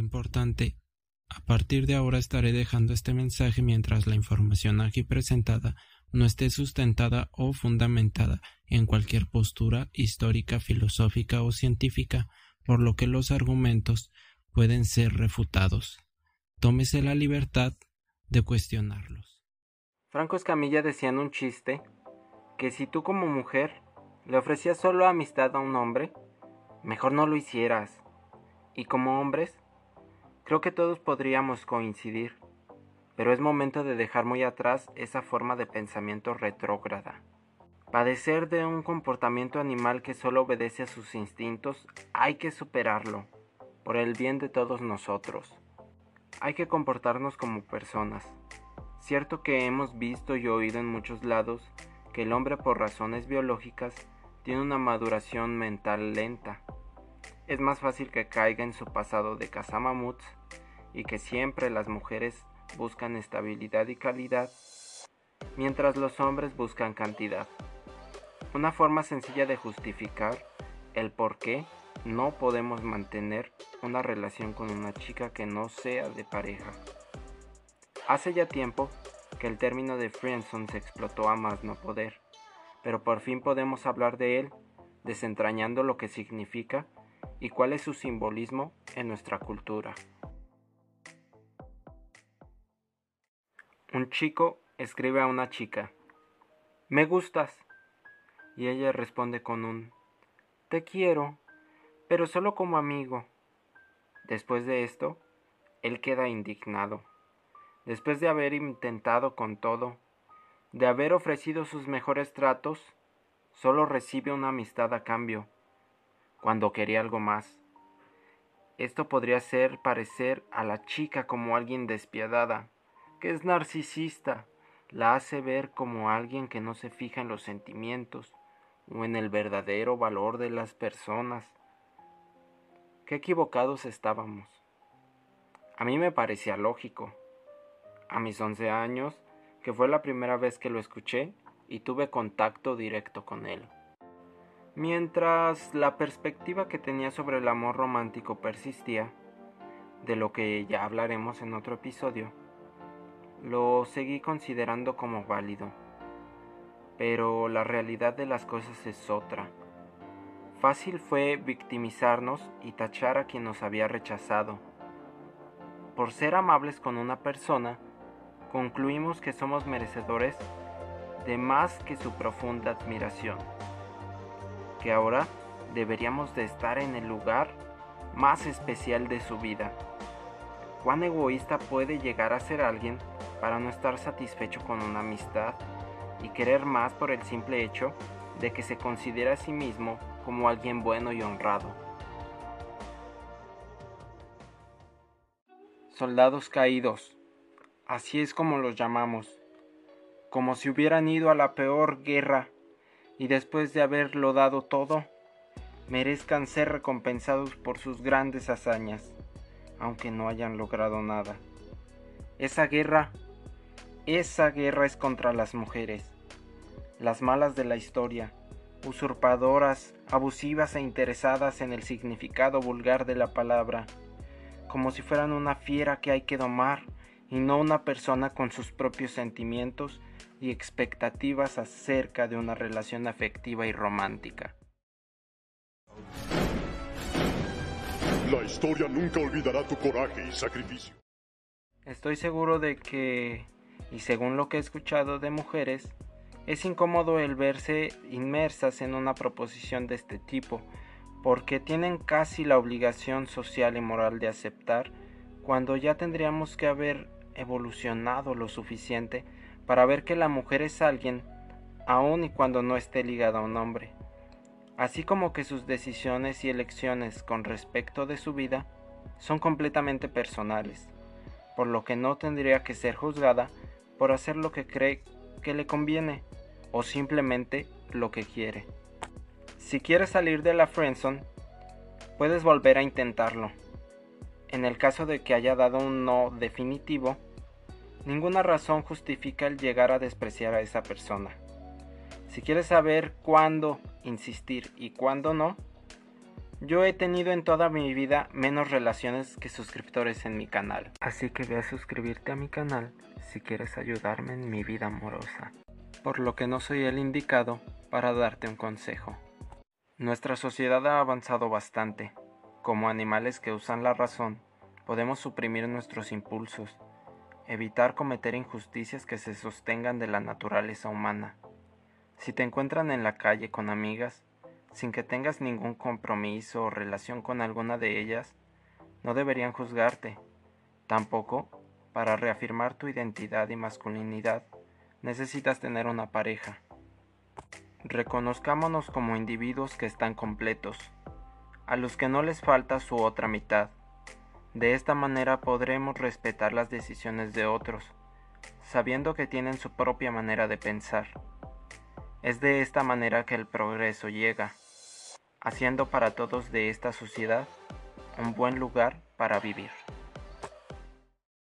Importante. A partir de ahora estaré dejando este mensaje mientras la información aquí presentada no esté sustentada o fundamentada en cualquier postura histórica, filosófica o científica, por lo que los argumentos pueden ser refutados. Tómese la libertad de cuestionarlos. Franco Escamilla decía en un chiste que si tú como mujer le ofrecías solo amistad a un hombre, mejor no lo hicieras. Y como hombres, creo que todos podríamos coincidir, pero es momento de dejar muy atrás esa forma de pensamiento retrógrada. Padecer de un comportamiento animal que solo obedece a sus instintos, hay que superarlo, por el bien de todos nosotros. Hay que comportarnos como personas. Cierto que hemos visto y oído en muchos lados que el hombre por razones biológicas tiene una maduración mental lenta. Es más fácil que caiga en su pasado de cazamamuts y que siempre las mujeres buscan estabilidad y calidad, mientras los hombres buscan cantidad. Una forma sencilla de justificar el por qué no podemos mantener una relación con una chica que no sea de pareja. Hace ya tiempo que el término de friendzone se explotó a más no poder pero por fin podemos hablar de él, desentrañando lo que significa y cuál es su simbolismo en nuestra cultura. Un chico escribe a una chica, Me gustas, y ella responde con un, Te quiero, pero solo como amigo. Después de esto, él queda indignado. Después de haber intentado con todo, de haber ofrecido sus mejores tratos, solo recibe una amistad a cambio, cuando quería algo más. Esto podría hacer parecer a la chica como alguien despiadada, que es narcisista, la hace ver como alguien que no se fija en los sentimientos o en el verdadero valor de las personas. Qué equivocados estábamos. A mí me parecía lógico. A mis once años que fue la primera vez que lo escuché y tuve contacto directo con él. Mientras la perspectiva que tenía sobre el amor romántico persistía, de lo que ya hablaremos en otro episodio, lo seguí considerando como válido. Pero la realidad de las cosas es otra. Fácil fue victimizarnos y tachar a quien nos había rechazado. Por ser amables con una persona, concluimos que somos merecedores de más que su profunda admiración, que ahora deberíamos de estar en el lugar más especial de su vida. ¿Cuán egoísta puede llegar a ser alguien para no estar satisfecho con una amistad y querer más por el simple hecho de que se considera a sí mismo como alguien bueno y honrado? Soldados caídos así es como los llamamos, como si hubieran ido a la peor guerra y después de haberlo dado todo, merezcan ser recompensados por sus grandes hazañas, aunque no hayan logrado nada. Esa guerra, esa guerra es contra las mujeres, las malas de la historia, usurpadoras, abusivas e interesadas en el significado vulgar de la palabra, como si fueran una fiera que hay que domar y no una persona con sus propios sentimientos y expectativas acerca de una relación afectiva y romántica. La historia nunca olvidará tu coraje y sacrificio. Estoy seguro de que, y según lo que he escuchado de mujeres, es incómodo el verse inmersas en una proposición de este tipo, porque tienen casi la obligación social y moral de aceptar cuando ya tendríamos que haber evolucionado lo suficiente para ver que la mujer es alguien aun y cuando no esté ligada a un hombre, así como que sus decisiones y elecciones con respecto de su vida son completamente personales, por lo que no tendría que ser juzgada por hacer lo que cree que le conviene o simplemente lo que quiere. Si quieres salir de la friendzone, puedes volver a intentarlo. En el caso de que haya dado un no definitivo, ninguna razón justifica el llegar a despreciar a esa persona. Si quieres saber cuándo insistir y cuándo no, Yo he tenido en toda mi vida menos relaciones que suscriptores en mi canal. Así que ve a suscribirte a mi canal si quieres ayudarme en mi vida amorosa. Por lo que no soy el indicado para darte un consejo. Nuestra sociedad ha avanzado bastante. Como animales que usan la razón, podemos suprimir nuestros impulsos, evitar cometer injusticias que se sostengan de la naturaleza humana. Si te encuentran en la calle con amigas, sin que tengas ningún compromiso o relación con alguna de ellas, no deberían juzgarte. Tampoco, para reafirmar tu identidad y masculinidad, necesitas tener una pareja. Reconozcámonos como individuos que están completos, a los que no les falta su otra mitad. De esta manera podremos respetar las decisiones de otros, sabiendo que tienen su propia manera de pensar. Es de esta manera que el progreso llega haciendo para todos de esta sociedad un buen lugar para vivir.